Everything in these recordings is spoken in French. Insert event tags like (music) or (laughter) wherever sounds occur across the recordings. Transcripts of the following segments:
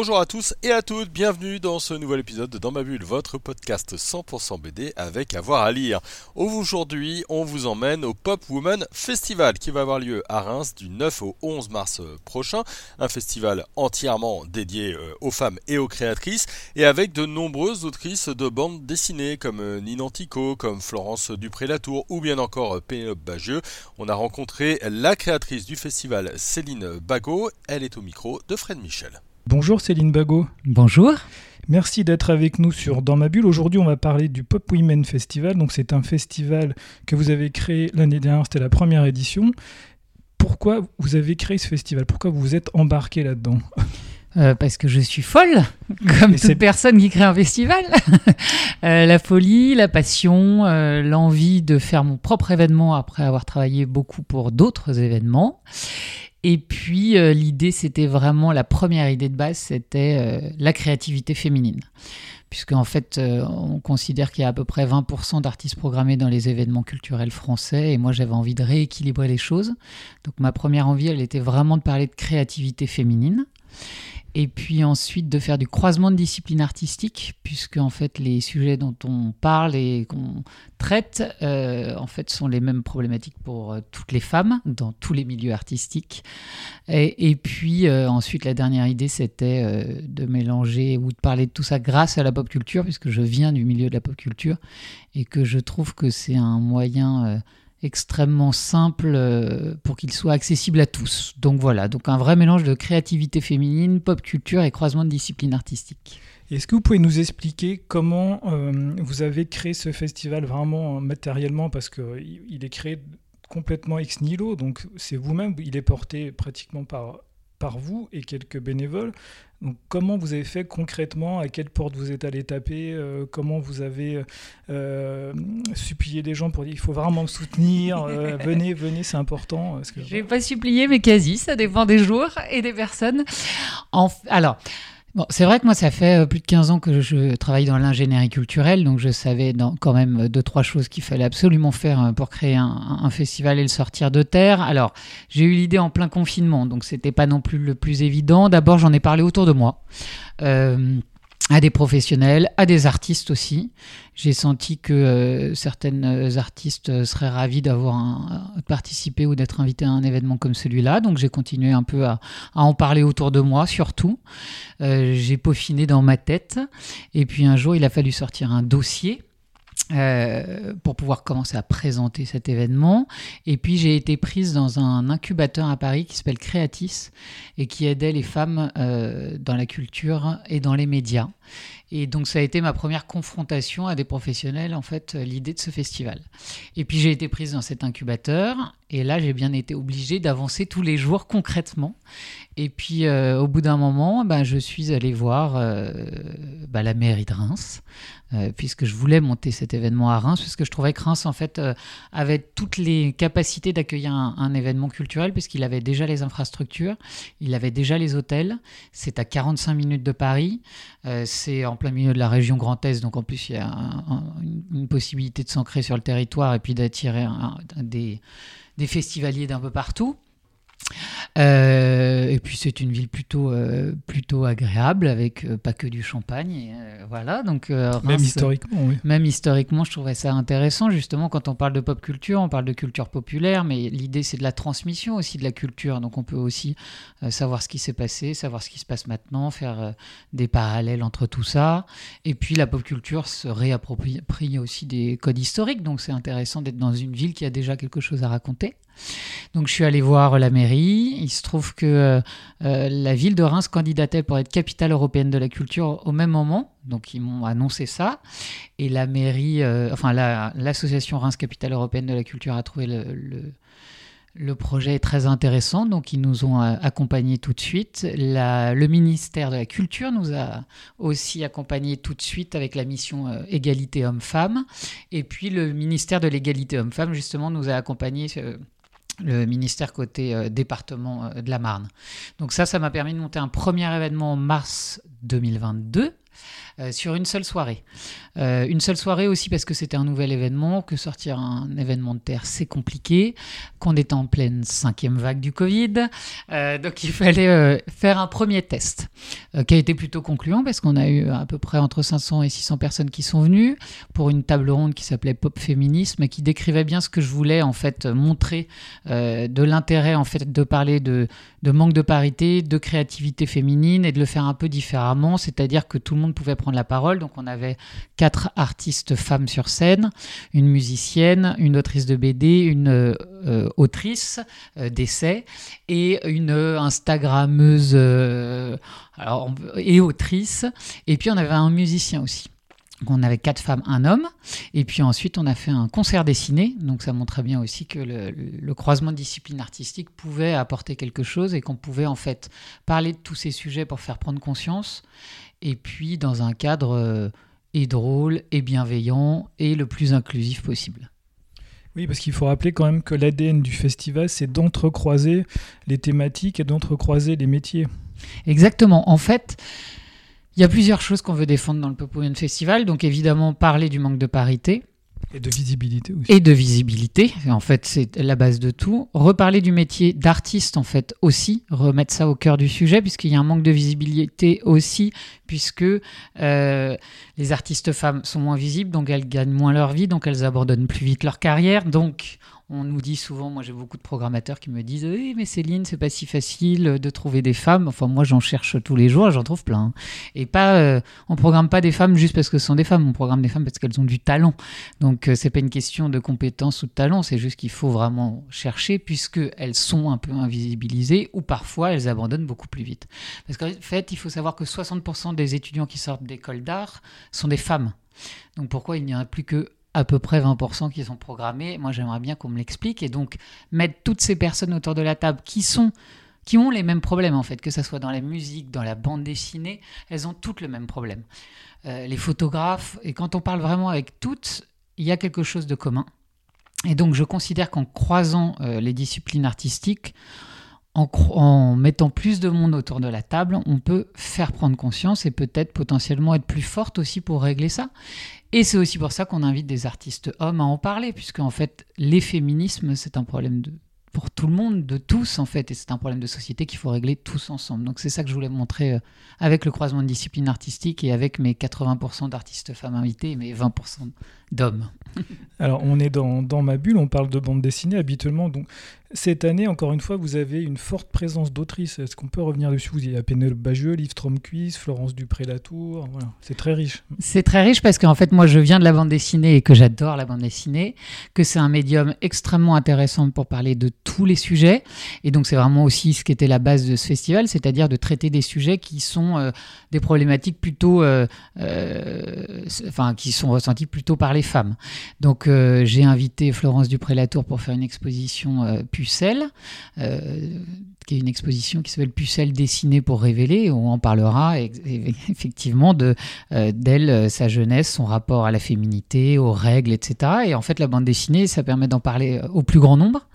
Bonjour à tous et à toutes, bienvenue dans ce nouvel épisode de Dans ma bulle, votre podcast 100% BD avec avoir à lire. Aujourd'hui, on vous emmène au Pop Woman Festival qui va avoir lieu à Reims du 9 au 11 mars prochain. Un festival entièrement dédié euh, aux femmes et aux créatrices et avec de nombreuses autrices de bandes dessinées comme euh, Nina Antico, comme Florence Dupré-Latour ou bien encore euh, Pénélope Bagieux. On a rencontré la créatrice du festival Céline Bagot. Elle est au micro de Fred Michel. Bonjour Céline Bagot. Bonjour. Merci d'être avec nous sur Dans ma bulle. Aujourd'hui, on va parler du Pop Women Festival. Donc, c'est un festival que vous avez créé l'année dernière, c'était la première édition. Pourquoi vous avez créé ce festival? Pourquoi vous vous êtes embarqué là-dedans? Euh, parce que je suis folle, comme toute personne qui crée un festival. (laughs) euh, la folie, la passion, euh, l'envie de faire mon propre événement après avoir travaillé beaucoup pour d'autres événements. Et puis euh, l'idée, c'était vraiment la première idée de base, c'était euh, la créativité féminine. Puisque en fait, euh, on considère qu'il y a à peu près 20% d'artistes programmés dans les événements culturels français, et moi j'avais envie de rééquilibrer les choses. Donc ma première envie, elle était vraiment de parler de créativité féminine et puis ensuite de faire du croisement de disciplines artistiques, puisque en fait les sujets dont on parle et qu'on traite, euh, en fait, sont les mêmes problématiques pour euh, toutes les femmes dans tous les milieux artistiques. Et, puis euh, ensuite la dernière idée, c'était de mélanger ou de parler de tout ça grâce à la pop culture, puisque je viens du milieu de la pop culture et que je trouve que c'est un moyen extrêmement simple euh, pour qu'il soit accessible à tous. Donc voilà, donc un vrai mélange de créativité féminine, pop culture et croisement de disciplines artistiques. Est-ce que vous pouvez nous expliquer comment euh, vous avez créé ce festival vraiment euh, matériellement? Parce qu'il est créé complètement ex nihilo, donc c'est vous-même, il est porté pratiquement par par vous et quelques bénévoles. Donc, comment vous avez fait concrètement À quelle porte vous êtes allé taper euh, Comment vous avez euh, supplié des gens pour dire il faut vraiment me soutenir euh, (laughs) Venez, venez, c'est important. Je n'ai pas supplié, mais quasi. Ça dépend des jours et des personnes. En... Alors. Bon, c'est vrai que moi, ça fait euh, plus de 15 ans que je travaille dans l'ingénierie culturelle, donc je savais quand même deux, trois choses qu'il fallait absolument faire euh, pour créer un, festival et le sortir de terre. Alors, j'ai eu l'idée en plein confinement, donc c'était pas non plus le plus évident. D'abord, j'en ai parlé autour de moi. Euh, à des professionnels, à des artistes aussi. J'ai senti que euh, certaines artistes seraient ravis d'avoir participé ou d'être invités à un événement comme celui-là. Donc j'ai continué un peu à, en parler autour de moi, surtout. Euh, j'ai peaufiné dans ma tête. Et puis un jour, il a fallu sortir un dossier euh, pour pouvoir commencer à présenter cet événement. Et puis j'ai été prise dans un incubateur à Paris qui s'appelle Creatis et qui aidait les femmes euh, dans la culture et dans les médias. Et donc ça a été ma première confrontation à des professionnels, en fait, l'idée de ce festival. Et puis j'ai été prise dans cet incubateur, et là j'ai bien été obligée d'avancer tous les jours concrètement. Et puis euh, au bout d'un moment, ben, je suis allée voir euh, ben, la mairie de Reims, euh, puisque je voulais monter cet événement à Reims, parce que je trouvais que Reims, en fait, avait toutes les capacités d'accueillir un, un, événement culturel, puisqu'il avait déjà les infrastructures, il avait déjà les hôtels, c'est à 45 minutes de Paris, c'est en plein milieu de la région Grand Est, donc en plus il y a une possibilité de s'ancrer sur le territoire et puis d'attirer des, des festivaliers d'un peu partout. Euh, et puis c'est une ville plutôt euh, plutôt agréable avec euh, pas que du champagne voilà. Donc même historiquement oui. même historiquement je trouvais ça intéressant justement quand on parle de pop culture on parle de culture populaire mais l'idée c'est de la transmission aussi de la culture. Donc on peut aussi savoir ce qui s'est passé savoir ce qui se passe maintenant faire des parallèles entre tout ça. Et puis la pop culture se réapproprie aussi des codes historiques. Donc c'est intéressant d'être dans une ville qui a déjà quelque chose à raconter donc je suis allé voir la mairie. Il se trouve que euh, euh, la ville de Reims candidatait pour être capitale européenne de la culture au même moment. Donc ils m'ont annoncé ça. Et la mairie, euh, enfin l'association Reims Capitale Européenne de la Culture a trouvé le, le, projet très intéressant. Donc ils nous ont accompagnés tout de suite. le ministère de la Culture nous a aussi accompagnés tout de suite avec la mission égalité homme-femme. Et puis le ministère de l'égalité homme-femme justement nous a accompagnés le ministère côté euh, département euh, de la Marne. Donc ça, ça m'a permis de monter un premier événement en mars 2022 euh, sur une seule soirée. Euh, une seule soirée aussi parce que c'était un nouvel événement, que sortir un événement de terre c'est compliqué, qu'on était en pleine cinquième vague du Covid, euh, donc il fallait faire un premier test qui a été plutôt concluant parce qu'on a eu à peu près entre 500 et 600 personnes qui sont venues pour une table ronde qui s'appelait Pop Féminisme et qui décrivait bien ce que je voulais en fait montrer de l'intérêt en fait de parler de, de manque de parité, de créativité féminine et de le faire un peu différemment, c'est-à-dire que tout le monde pouvait prendre la parole. Donc on avait quatre artistes femmes sur scène, une musicienne, une autrice de BD, une euh, autrice euh, d'essai et une Instagrammeuse euh, alors, et autrice. Et puis on avait un musicien aussi. On avait quatre femmes, un homme, et puis ensuite on a fait un concert dessiné, donc ça montrait bien aussi que le, le croisement de disciplines artistiques pouvait apporter quelque chose et qu'on pouvait en fait parler de tous ces sujets pour faire prendre conscience, et puis dans un cadre euh, et drôle et bienveillant et le plus inclusif possible. Oui, parce qu'il faut rappeler quand même que l'ADN du festival, c'est d'entrecroiser les thématiques et d'entrecroiser les métiers. Exactement. En fait, il y a plusieurs choses qu'on veut défendre dans le Pop Festival. Donc évidemment, parler du manque de parité, et de visibilité aussi. Et de visibilité, en fait, c'est la base de tout. Reparler du métier d'artiste, en fait, aussi, remettre ça au cœur du sujet, puisqu'il y a un manque de visibilité aussi, puisque euh, les artistes femmes sont moins visibles, donc elles gagnent moins leur vie, donc elles abandonnent plus vite leur carrière. Donc, on nous dit souvent, moi j'ai beaucoup de programmateurs qui me disent mais Céline, c'est pas si facile de trouver des femmes. Enfin, moi j'en cherche tous les jours, j'en trouve plein. Et pas, euh, on programme pas des femmes juste parce que ce sont des femmes, on programme des femmes parce qu'elles ont du talent. Donc euh, c'est pas une question de compétence ou de talent, c'est juste qu'il faut vraiment chercher puisque elles sont un peu invisibilisées ou parfois elles abandonnent beaucoup plus vite. Parce qu'en fait, il faut savoir que 60% des étudiants qui sortent d'école d'art sont des femmes. Donc pourquoi il n'y en a plus que à peu près 20% qui sont programmés. Moi, j'aimerais bien qu'on me l'explique. Et donc, mettre toutes ces personnes autour de la table qui sont qui ont les mêmes problèmes en fait, que ce soit dans la musique, dans la bande dessinée, elles ont toutes le même problème. Euh, les photographes, et quand on parle vraiment avec toutes, il y a quelque chose de commun. Et donc je considère qu'en croisant euh, les disciplines artistiques, en, mettant plus de monde autour de la table, on peut faire prendre conscience et peut-être potentiellement être plus forte aussi pour régler ça. Et c'est aussi pour ça qu'on invite des artistes hommes à en parler, puisque en fait, les féminismes, c'est un problème de, pour tout le monde, de tous en fait, et c'est un problème de société qu'il faut régler tous ensemble. Donc c'est ça que je voulais montrer euh, avec le croisement de disciplines artistiques et avec mes 80% d'artistes femmes invités et mes 20% d'hommes. (laughs) Alors on est dans, dans, ma bulle, on parle de bande dessinée habituellement, donc cette année, encore une fois, vous avez une forte présence d'autrices. Est-ce qu'on peut revenir dessus? Vous y a Pénélope Bagieux, Liv Tromquist, Florence Dupré-Latour. Voilà. C'est très riche. C'est très riche parce qu'en fait, moi, je viens de la bande dessinée et que j'adore la bande dessinée, que c'est un médium extrêmement intéressant pour parler de tous les sujets. Et donc, c'est vraiment aussi ce qui était la base de ce festival, c'est-à-dire de traiter des sujets qui sont euh, des problématiques plutôt, euh, euh, enfin, qui sont ressenties plutôt par les femmes. Donc, j'ai invité Florence Dupré-Latour pour faire une exposition Pucelle, euh, qui est une exposition qui s'appelle Pucelle dessinée pour révéler, où on parlera (laughs) effectivement de euh, d'elle, euh, sa jeunesse, son rapport à la féminité, aux règles, etc. Et en fait, la bande dessinée, ça permet d'en parler au plus grand nombre.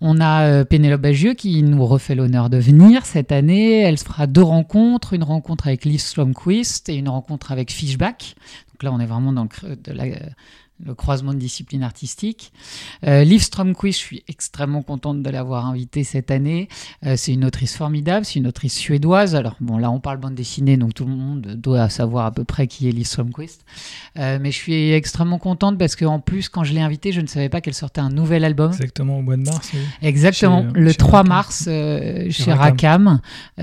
On a Pénélope Bagieux qui nous refait l'honneur de venir cette année. Elle fera deux rencontres, une rencontre avec Liv Slomquist et une rencontre avec Fishback. Donc là, on est vraiment dans le, de la, le croisement de disciplines artistiques. Euh, Liv Stromquist, je suis extrêmement contente de l'avoir invitée cette année. Euh, c'est une autrice formidable, c'est une autrice suédoise. Alors bon, là on parle bande dessinée, donc tout le monde doit savoir à peu près qui est Liv Stromquist. Euh, mais je suis extrêmement contente parce qu'en plus, quand je l'ai invitée, je ne savais pas qu'elle sortait un nouvel album. Exactement, au mois de mars. Exactement, le 3 mars chez, Rakam. et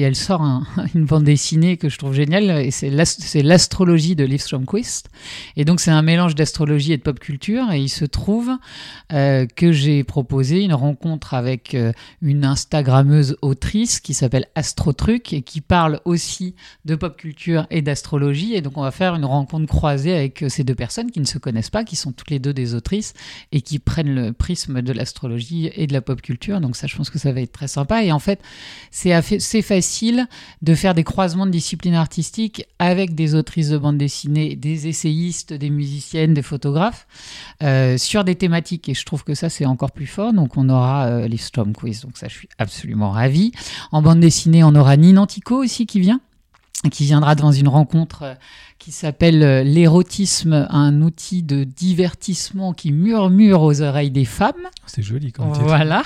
elle sort (laughs) une bande dessinée que je trouve géniale, et c'est l'astrologie de Liv Stromquist. Et donc c'est un mélange d'astrologie et de pop culture et il se trouve euh, que j'ai proposé une rencontre avec euh, une Instagrammeuse autrice qui s'appelle Astrotruc et qui parle aussi de pop culture et d'astrologie. Et donc on va faire une rencontre croisée avec euh, ces deux personnes qui ne se connaissent pas, qui sont toutes les deux des autrices et qui prennent le prisme de l'astrologie et de la pop culture. Donc ça je pense que ça va être très sympa. Et en fait c'est assez facile de faire des croisements de disciplines artistiques avec des autrices de bande dessinée, des essayistes, des musiciens des photographes, euh, sur des thématiques. Et je trouve que ça, c'est encore plus fort. Donc, on aura euh, les Storm Quiz. Donc, ça, je suis absolument ravie. En bande dessinée, on aura Ninantico aussi qui vient, qui viendra dans une rencontre euh, qui s'appelle L'érotisme, un outil de divertissement qui murmure aux oreilles des femmes. C'est joli comme titre. Voilà.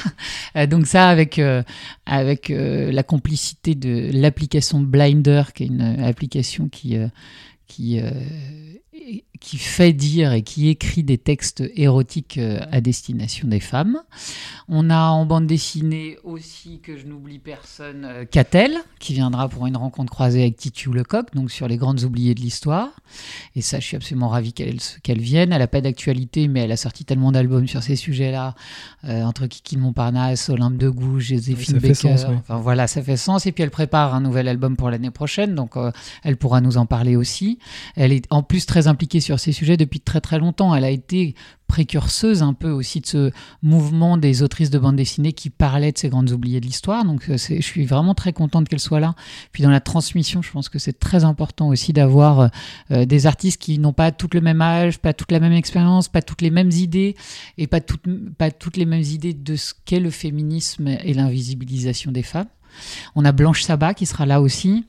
Donc ça avec euh, avec euh, la complicité de l'application Blinder, qui est une application qui euh, qui qui fait dire et qui écrit des textes érotiques euh, à destination des femmes. On a en bande dessinée aussi, que je n'oublie personne, euh, Catel, qui viendra pour une rencontre croisée avec Titu Lecoq, donc sur les grandes oubliées de l'histoire. Et ça, je suis absolument ravi qu'elle qu'elle vienne. Elle n'a pas d'actualité, mais elle a sorti tellement d'albums sur ces sujets-là, euh, entre Kiki de Montparnasse, Olympe de Gouges, Joséphine Baker. sens, oui. Enfin voilà, ça fait sens. Et puis elle prépare un nouvel album pour l'année prochaine, donc euh, elle pourra nous en parler aussi. Elle est en plus très impliquée sur ces sujets depuis très très longtemps. Elle a été précurseuse un peu aussi de ce mouvement des autrices de bande dessinée qui parlaient de ces grandes oubliées de l'histoire. Donc euh, je suis vraiment très contente qu'elle soit là. Puis dans la transmission, je pense que c'est très important aussi d'avoir euh, des artistes qui n'ont pas toutes le même âge, pas toute la même expérience, pas toutes les mêmes idées et pas toutes, pas toutes les mêmes idées de ce qu'est le féminisme et l'invisibilisation des femmes. On a Blanche Sabat qui sera là aussi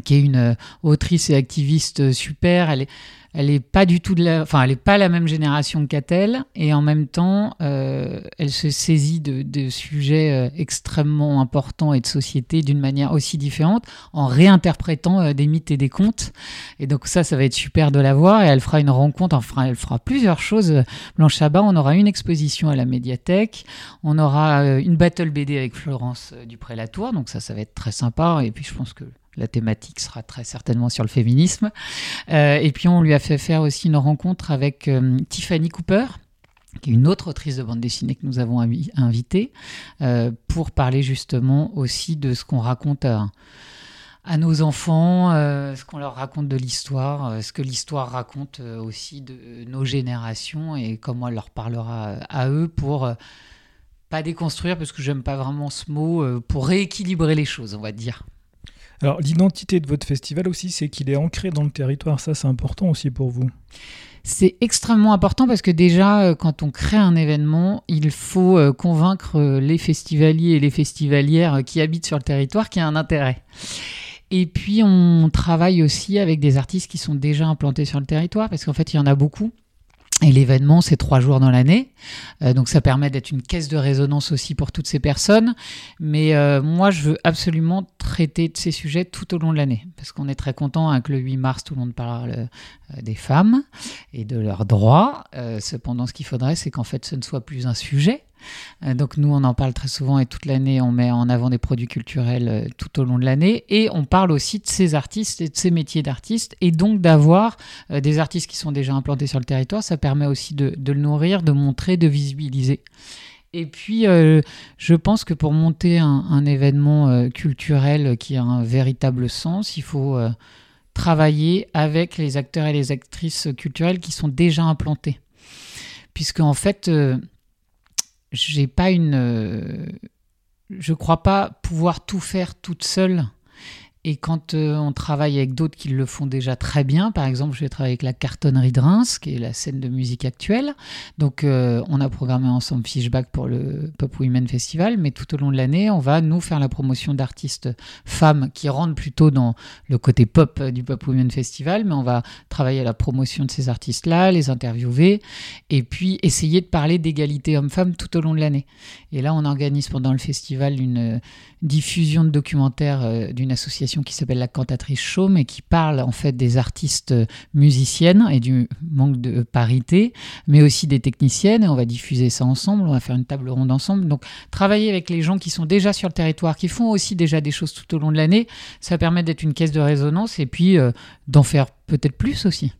qui est une euh, autrice et activiste super. Elle est, elle est pas du tout de la, enfin, elle est pas la même génération qu'Atel, et en même temps, euh, elle se saisit de, de sujets euh, extrêmement importants et de société d'une manière aussi différente, en réinterprétant euh, des mythes et des contes. Et donc ça, ça va être super de la voir. Et elle fera une rencontre, enfin, elle fera plusieurs choses. Blanche Chabat, on aura une exposition à la médiathèque, on aura euh, une battle BD avec Florence euh, Dupré-Latour, donc ça, ça va être très sympa. Et puis je pense que la thématique sera très certainement sur le féminisme. Euh, et puis on lui a fait faire aussi une rencontre avec euh, Tiffany Cooper, qui est une autre autrice de bande dessinée que nous avons invi- invitée, euh, pour parler justement aussi de ce qu'on raconte à, nos enfants, ce qu'on leur raconte de l'histoire, ce que l'histoire raconte aussi de nos générations et comment elle leur parlera à eux pour pas déconstruire, parce que j'aime pas vraiment ce mot, pour rééquilibrer les choses, on va dire. Alors, l'identité de votre festival aussi, c'est qu'il est ancré dans le territoire. Ça, c'est important aussi pour vous. C'est extrêmement important parce que déjà, euh, quand on crée un événement, il faut euh, convaincre euh, les festivaliers et les festivalières qui habitent sur le territoire qu'il y a un intérêt. Et puis, on travaille aussi avec des artistes qui sont déjà implantés sur le territoire parce qu'en fait, il y en a beaucoup. Et l'événement, c'est trois jours dans l'année. Euh, donc ça permet d'être une caisse de résonance aussi pour toutes ces personnes. Mais euh, moi, je veux absolument traiter de ces sujets tout au long de l'année. Parce qu'on est très content hein, que le 8 mars, tout le monde parle euh, des femmes et de leurs droits. Euh, cependant, ce qu'il faudrait, c'est qu'en fait, ce ne soit plus un sujet. Euh, donc nous, on en parle très souvent et toute l'année, on met en avant des produits culturels euh, tout au long de l'année. Et on parle aussi de ces artistes et de ces métiers d'artistes. Et donc d'avoir euh, des artistes qui sont déjà implantés sur le territoire, ça permet aussi de, le nourrir, de montrer, de visibiliser. Et puis, je pense que pour monter un, événement culturel qui a un véritable sens, il faut travailler avec les acteurs et les actrices culturelles qui sont déjà implantés. Puisque, en fait, j'ai pas une. euh, je crois pas pouvoir tout faire toute seule. Et quand euh, on travaille avec d'autres qui le font déjà très bien, par exemple, je vais travailler avec la Cartonnerie de Reims, qui est la scène de musique actuelle. Donc, euh, on a programmé ensemble Fishback pour le Pop Women Festival, mais tout au long de l'année, on va nous faire la promotion d'artistes femmes qui rentrent plutôt dans le côté pop euh, du Pop Women Festival, mais on va travailler à la promotion de ces artistes-là, les interviewer, et puis essayer de parler d'égalité homme-femme tout au long de l'année. Et là, on organise pendant le festival une diffusion de documentaires d'une association qui s'appelle la Cantatrice Chaume et qui parle en fait des artistes euh, musiciennes et du manque de parité, mais aussi des techniciennes. Et on va diffuser ça ensemble, on va faire une table ronde ensemble. Donc, travailler avec les gens qui sont déjà sur le territoire, qui font aussi déjà des choses tout au long de l'année, ça permet d'être une caisse de résonance et puis euh, d'en faire peut-être plus aussi.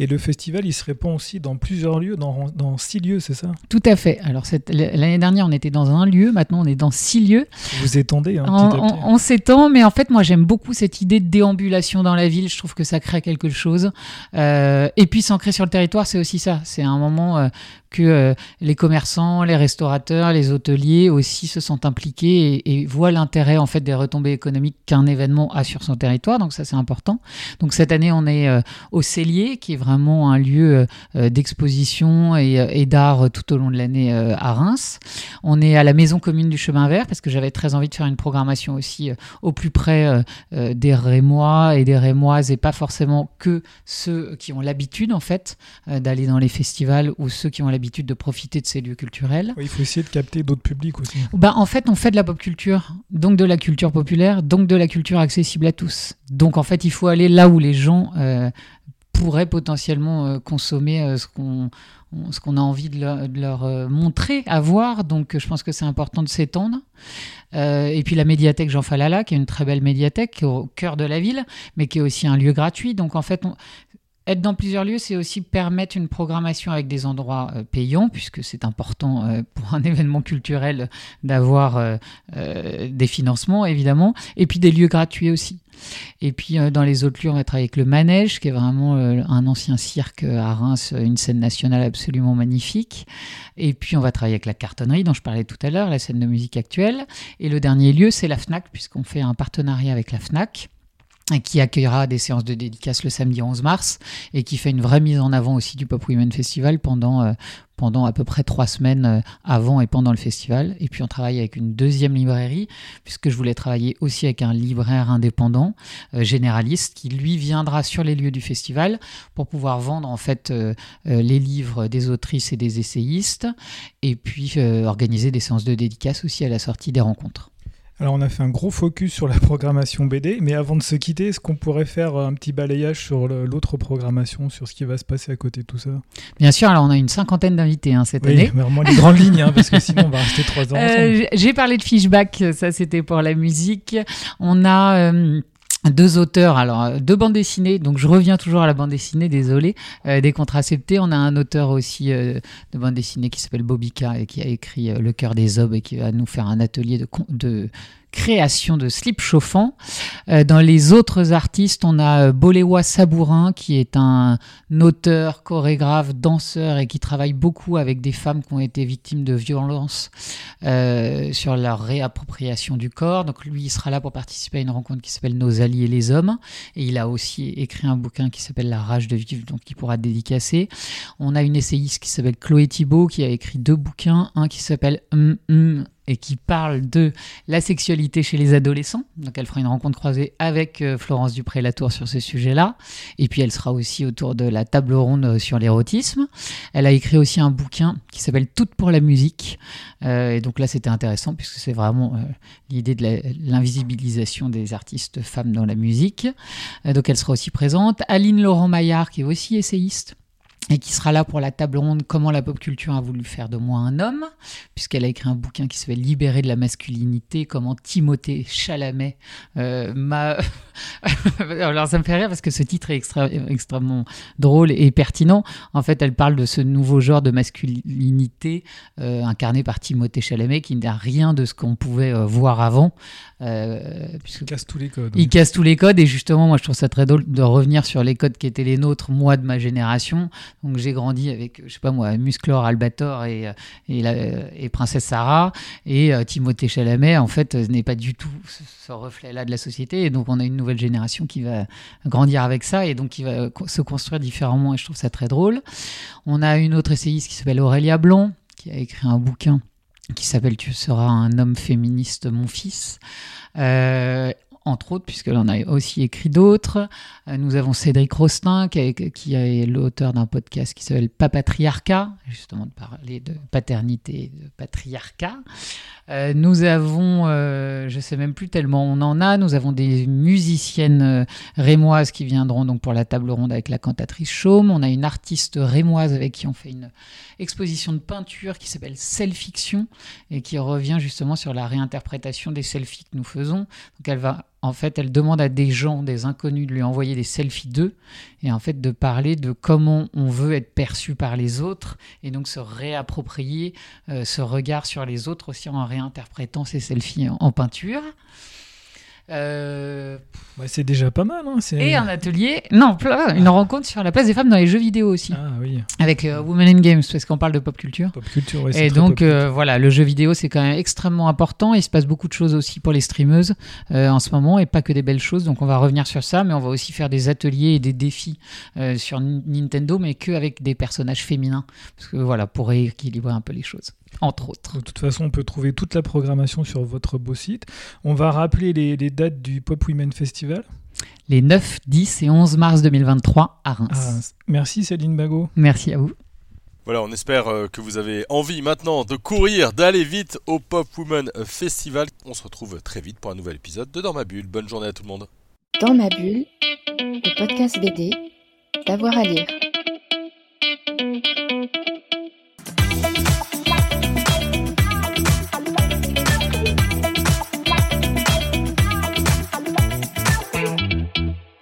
Et le festival, il se répand aussi dans plusieurs lieux, dans, dans six lieux, c'est ça? Tout à fait. Alors, cette- l'année dernière, on était dans un lieu, maintenant, on est dans six lieux. Vous étendez hein, On, petit à petit. on- on s'étend, mais en fait, moi, j'aime beaucoup cette idée de déambulation dans la ville. Je trouve que ça crée quelque chose. Euh, et puis, s'ancrer sur le territoire, c'est aussi ça. C'est un moment, euh, que euh, les commerçants, les restaurateurs, les hôteliers aussi se sentent impliqués et, voient l'intérêt en fait des retombées économiques qu'un événement a sur son territoire. Donc ça c'est important. Donc cette année on est euh, au Cellier qui est vraiment un lieu euh, d'exposition et, d'art tout au long de l'année à Reims. On est à la maison commune du chemin vert parce que j'avais très envie de faire une programmation aussi au plus près des Rémois et des Rémoises et pas forcément que ceux qui ont l'habitude en fait d'aller dans les festivals ou ceux qui ont l'habitude de profiter de ces lieux culturels. Oui, il faut essayer de capter d'autres publics aussi. Ben, en fait, on fait de la pop culture, donc de la culture populaire, donc de la culture accessible à tous. Donc en fait, il faut aller là où les gens euh, pourraient potentiellement euh, consommer euh, ce qu'on ce qu'on a envie de leur, de leur, euh, montrer, à voir. Donc je pense que c'est important de s'étendre. Et puis la médiathèque Jean Falala, qui est une très belle médiathèque qui est au cœur de la ville, mais qui est aussi un lieu gratuit. Donc en fait, on- être dans plusieurs lieux, c'est aussi permettre une programmation avec des endroits euh, payants, puisque c'est important euh, pour un (laughs) événement culturel d'avoir euh, des financements, évidemment, et puis des lieux gratuits aussi. Et puis dans les autres lieux, on va travailler avec le Manège, qui est vraiment un ancien cirque à Reims, une scène nationale absolument magnifique. Et puis on va travailler avec la cartonnerie dont je parlais tout à l'heure, la scène de musique actuelle. Et le dernier lieu, c'est la FNAC, puisqu'on fait un partenariat avec la FNAC qui accueillera des séances de dédicaces le samedi 11 mars et qui fait une vraie mise en avant aussi du Pop Women Festival pendant, euh, pendant à peu près trois semaines euh, avant et pendant le festival. Et puis on travaille avec une deuxième librairie, puisque je voulais travailler aussi avec un libraire indépendant, euh, généraliste, qui lui viendra sur les lieux du festival pour pouvoir vendre en fait euh, euh, les livres des autrices et des essayistes, et puis organiser des séances de dédicaces aussi à la sortie des rencontres. Alors on a fait un gros focus sur la (laughs) programmation BD, mais avant de se quitter, est-ce qu'on pourrait faire un petit balayage sur l'autre programmation, sur ce qui va se passer à côté de tout ça? Bien sûr, alors on a une cinquantaine d'invités hein, cette année. Mais vraiment les grandes lignes, hein, parce que sinon on va rester trois ans. (laughs) Euh, j'ai- J'ai parlé de Fishback, ça c'était pour la musique. On a euh, deux auteurs, alors euh, deux bandes dessinées, donc je reviens toujours à la bande dessinée, désolé, euh, des contraceptés. On a un auteur aussi euh, de bande dessinée qui s'appelle Bobika et qui a écrit Le cœur des hommes et qui va nous faire un atelier de création de slip chauffant. Euh, dans les autres artistes, on a euh, Boléwa Sabourin qui est un auteur, chorégraphe, danseur et qui travaille beaucoup avec des femmes qui ont été victimes de violences euh, sur leur réappropriation du corps. Donc lui, il sera là pour participer à une rencontre qui s'appelle Nos alliés les hommes. Et il a aussi écrit un bouquin qui s'appelle La rage de vivre, donc il pourra dédicacer. On a une essayiste qui s'appelle Chloé Thibault qui a écrit deux bouquins, un qui s'appelle Hum Hum et qui parle de la sexualité chez les adolescents. Donc elle fera une rencontre croisée avec euh, Florence Dupré-Latour sur ce sujet-là. Et puis elle sera aussi autour de la table ronde euh, sur l'érotisme. Elle a écrit aussi un bouquin qui s'appelle Toutes pour la musique. Euh, et donc là c'était intéressant puisque c'est vraiment l'idée de l'invisibilisation des artistes femmes dans la musique. Donc elle sera aussi présente. Aline Laurent Maillard qui est aussi essayiste et qui sera là pour la table ronde Comment la pop culture a voulu faire de moi un homme, puisqu'elle a écrit un bouquin qui s'appelle Libérer de la masculinité, comment Timothée Chalamet euh, m'a... (laughs) Alors ça me fait rire parce que ce titre est extra- extrêmement drôle et pertinent. En fait, elle parle de ce nouveau genre de masculinité euh, incarné par Timothée Chalamet qui n'a rien de ce qu'on pouvait euh, voir avant. puisque Il casse tous les codes. il casse tous les codes et justement, moi je trouve ça très drôle de revenir sur les codes qui étaient les nôtres, moi de ma génération. Donc j'ai grandi avec, je sais pas moi, Musclor, Albator et, euh, et, la- et Princesse Sarah. Et euh, Timothée Chalamet, en fait, euh, n'est pas du tout ce, reflet-là de la société. Et donc on a une nouvelle génération qui va grandir avec ça et donc qui va euh, se construire différemment. Et je trouve ça très drôle. On a une autre essayiste qui s'appelle Aurélia Blanc, qui a écrit un bouquin qui s'appelle Tu seras un homme féministe, mon fils. Euh, entre autres, puisqu'elle en a aussi écrit d'autres. Euh, Nous avons Cédric Rostin, qui, est- l'auteur d'un podcast qui s'appelle Papatriarcat, justement de parler de paternité et de patriarcat. Euh, nous avons, euh, je sais même plus tellement on en a, nous avons des musiciennes rémoises qui viendront donc pour la table ronde avec la cantatrice Chaume. On a une artiste rémoise avec qui on fait une exposition de peinture qui s'appelle Selfiction et qui revient justement sur la réinterprétation des selfies que nous faisons. Donc elle va, en fait, elle demande à des gens, des inconnus, de lui envoyer des selfies d'eux et en fait de parler de comment on veut être perçu par les autres et donc se réapproprier euh, ce regard sur les autres aussi en réinterprétant ces selfies en, en peinture. Euh, Bah, c'est déjà pas mal. Hein, Et un atelier, non, une rencontre sur la place des femmes dans les jeux vidéo aussi, Ah oui, avec euh, Women in Games, parce qu'on parle de pop culture. pop culture. c'est Et donc culture. euh, voilà, le jeu vidéo c'est quand même extrêmement important. Il se passe beaucoup de choses aussi pour les streameuses en ce moment et pas que des belles choses. Donc on va revenir sur ça, mais on va aussi faire des ateliers et des défis sur Nintendo, mais que avec des personnages féminins, parce que voilà pour rééquilibrer un peu les choses, entre autres. De toute façon, on peut trouver toute la programmation sur votre beau site. On va rappeler les, les dates du Pop Women Festival. Les 9, 10 et 11 mars 2023 à Reims. Ah, merci Céline Bagot. Merci à vous. Voilà, on espère euh, que vous avez envie maintenant de courir, d'aller vite au Pop Woman Festival. On se retrouve très vite pour un nouvel épisode de Dans ma bulle. Bonne journée à tout le monde. Dans ma bulle, le podcast BD, d'avoir à lire.